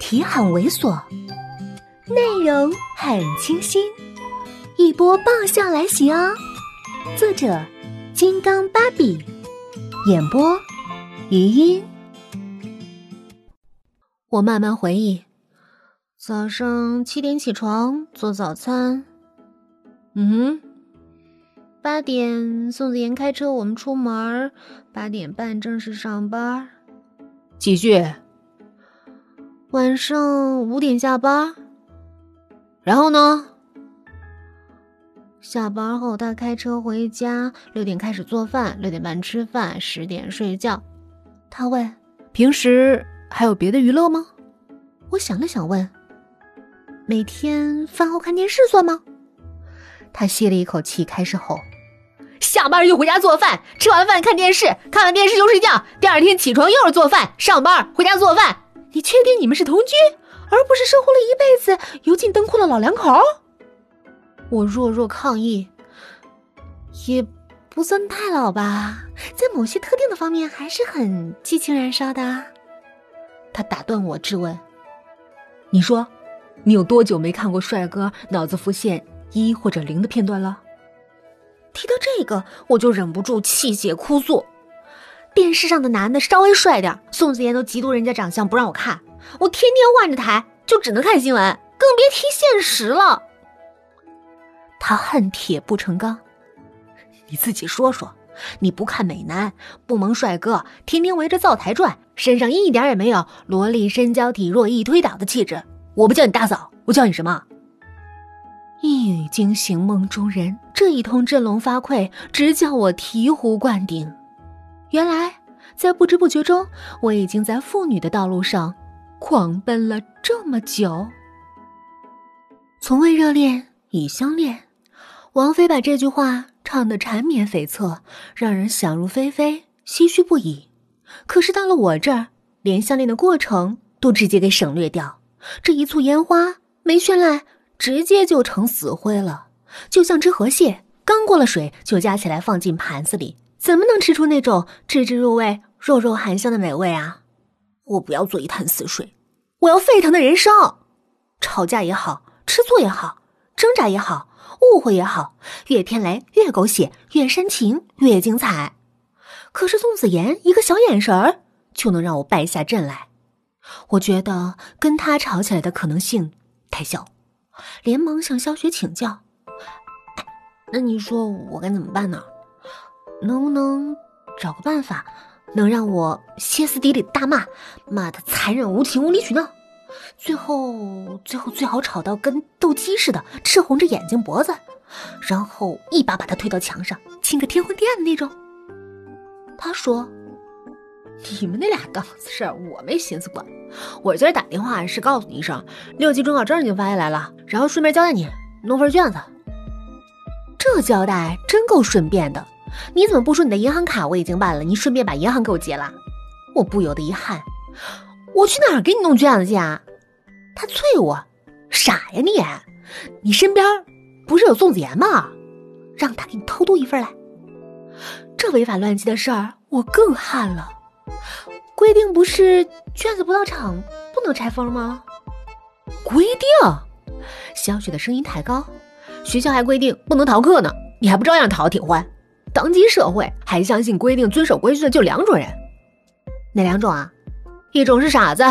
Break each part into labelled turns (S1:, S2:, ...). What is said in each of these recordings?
S1: 题很猥琐，内容很清新，一波爆笑来袭哦！作者：金刚芭比，演播：余音。我慢慢回忆，早上七点起床做早餐，嗯，八点宋子妍开车我们出门，八点半正式上班，
S2: 继续。
S1: 晚上五点下班，
S2: 然后呢？
S1: 下班后他开车回家，六点开始做饭，六点半吃饭，十点睡觉。他问：“
S2: 平时还有别的娱乐吗？”
S1: 我想了想问：“每天饭后看电视算吗？”他吸了一口气，开始吼：“
S2: 下班就回家做饭，吃完饭看电视，看完电视就睡觉，第二天起床又是做饭，上班回家做饭。”
S1: 你确定你们是同居，而不是生活了一辈子油尽灯枯的老两口？我弱弱抗议，也不算太老吧，在某些特定的方面还是很激情燃烧的。他打断我质问：“
S2: 你说，你有多久没看过帅哥脑子浮现一或者零的片段了？”
S1: 提到这个，我就忍不住气血哭诉。电视上的男的稍微帅点，宋子妍都嫉妒人家长相不让我看。我天天换着台，就只能看新闻，更别提现实了。他恨铁不成钢，
S2: 你自己说说，你不看美男，不萌帅哥，天天围着灶台转，身上一点也没有萝莉身娇体弱易推倒的气质。我不叫你大嫂，我叫你什么？
S1: 一语惊醒梦中人，这一通振聋发聩，直叫我醍醐灌顶。原来，在不知不觉中，我已经在妇女的道路上狂奔了这么久。从未热恋已相恋，王菲把这句话唱得缠绵悱恻，让人想入非非，唏嘘不已。可是到了我这儿，连相恋的过程都直接给省略掉，这一簇烟花没绚烂，直接就成死灰了，就像只河蟹，刚过了水就夹起来放进盘子里。怎么能吃出那种汁汁入味、肉肉含香的美味啊！我不要做一潭死水，我要沸腾的人生。吵架也好，吃醋也好，挣扎也好，误会也好，越天雷越狗血，越煽情越精彩。可是宋子妍一个小眼神儿就能让我败下阵来，我觉得跟他吵起来的可能性太小，连忙向肖雪请教。那你说我该怎么办呢？能不能找个办法，能让我歇斯底里大骂，骂他残忍无情、无理取闹，最后最后最好吵到跟斗鸡似的，赤红着眼睛脖子，然后一把把他推到墙上，亲个天昏地暗的那种。他说：“
S2: 你们那俩档子事儿我没心思管，我今儿打电话是告诉你一声，六级准考证已经发下来了，然后顺便交代你弄份卷子。
S1: 这交代真够顺便的。”你怎么不说你的银行卡我已经办了？你顺便把银行给我结了。我不由得一汗，我去哪儿给你弄卷子去啊？他啐我，傻呀你！你身边不是有宋子妍吗？让他给你偷渡一份来。这违法乱纪的事儿，我更汗了。规定不是卷子不到场不能拆封吗？
S2: 规定？小雪的声音太高。学校还规定不能逃课呢，你还不照样逃挺欢？当今社会还相信规定、遵守规矩的就两种人，
S1: 哪两种啊？
S2: 一种是傻子，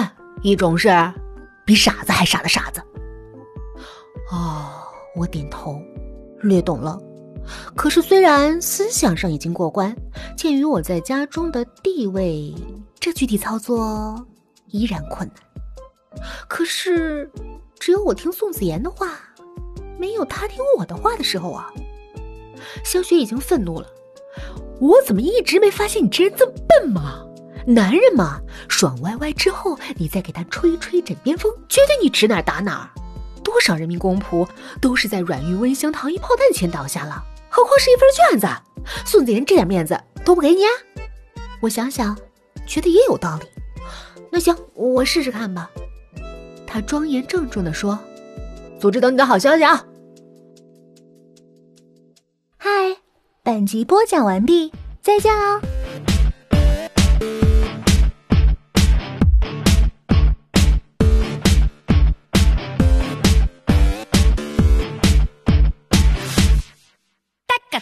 S2: 一种是比傻子还傻的傻子。
S1: 哦，我点头，略懂了。可是虽然思想上已经过关，鉴于我在家中的地位，这具体操作依然困难。可是，只有我听宋子妍的话，没有他听我的话的时候啊。萧雪已经愤怒了，我怎么一直没发现你这人这么笨吗？男人嘛，爽歪歪之后，你再给他吹吹枕边风，绝对你指哪打哪。多少人民公仆都是在软玉温香糖衣炮弹前倒下了，何况是一份卷子？宋子妍这点面子都不给你？我想想，觉得也有道理。那行，我试试看吧。他庄严郑重地说：“
S2: 组织等你的好消息啊。”
S1: 本集播讲完毕，再见
S3: 哦。大家，